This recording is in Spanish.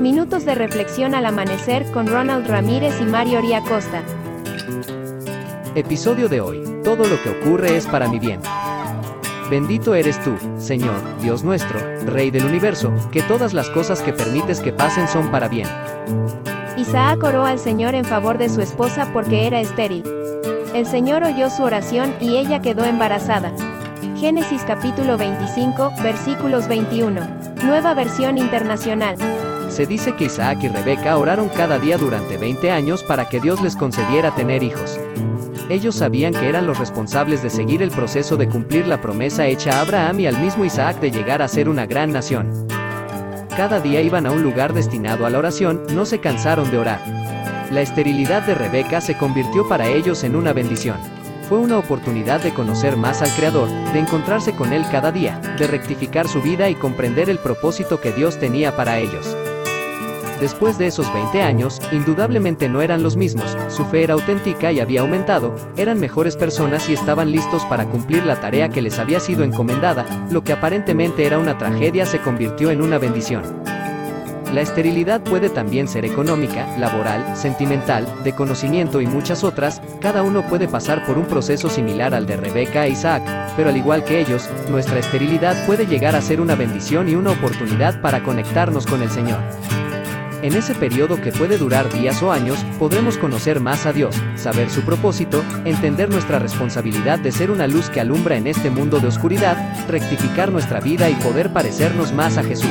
Minutos de reflexión al amanecer con Ronald Ramírez y Mario Costa. Episodio de hoy. Todo lo que ocurre es para mi bien. Bendito eres tú, Señor, Dios nuestro, Rey del universo, que todas las cosas que permites que pasen son para bien. Isaac oró al Señor en favor de su esposa porque era estéril. El Señor oyó su oración y ella quedó embarazada. Génesis capítulo 25, versículos 21. Nueva versión internacional. Se dice que Isaac y Rebeca oraron cada día durante 20 años para que Dios les concediera tener hijos. Ellos sabían que eran los responsables de seguir el proceso de cumplir la promesa hecha a Abraham y al mismo Isaac de llegar a ser una gran nación. Cada día iban a un lugar destinado a la oración, no se cansaron de orar. La esterilidad de Rebeca se convirtió para ellos en una bendición. Fue una oportunidad de conocer más al Creador, de encontrarse con Él cada día, de rectificar su vida y comprender el propósito que Dios tenía para ellos. Después de esos 20 años, indudablemente no eran los mismos, su fe era auténtica y había aumentado, eran mejores personas y estaban listos para cumplir la tarea que les había sido encomendada, lo que aparentemente era una tragedia se convirtió en una bendición. La esterilidad puede también ser económica, laboral, sentimental, de conocimiento y muchas otras, cada uno puede pasar por un proceso similar al de Rebeca e Isaac, pero al igual que ellos, nuestra esterilidad puede llegar a ser una bendición y una oportunidad para conectarnos con el Señor. En ese periodo que puede durar días o años, podremos conocer más a Dios, saber su propósito, entender nuestra responsabilidad de ser una luz que alumbra en este mundo de oscuridad, rectificar nuestra vida y poder parecernos más a Jesús.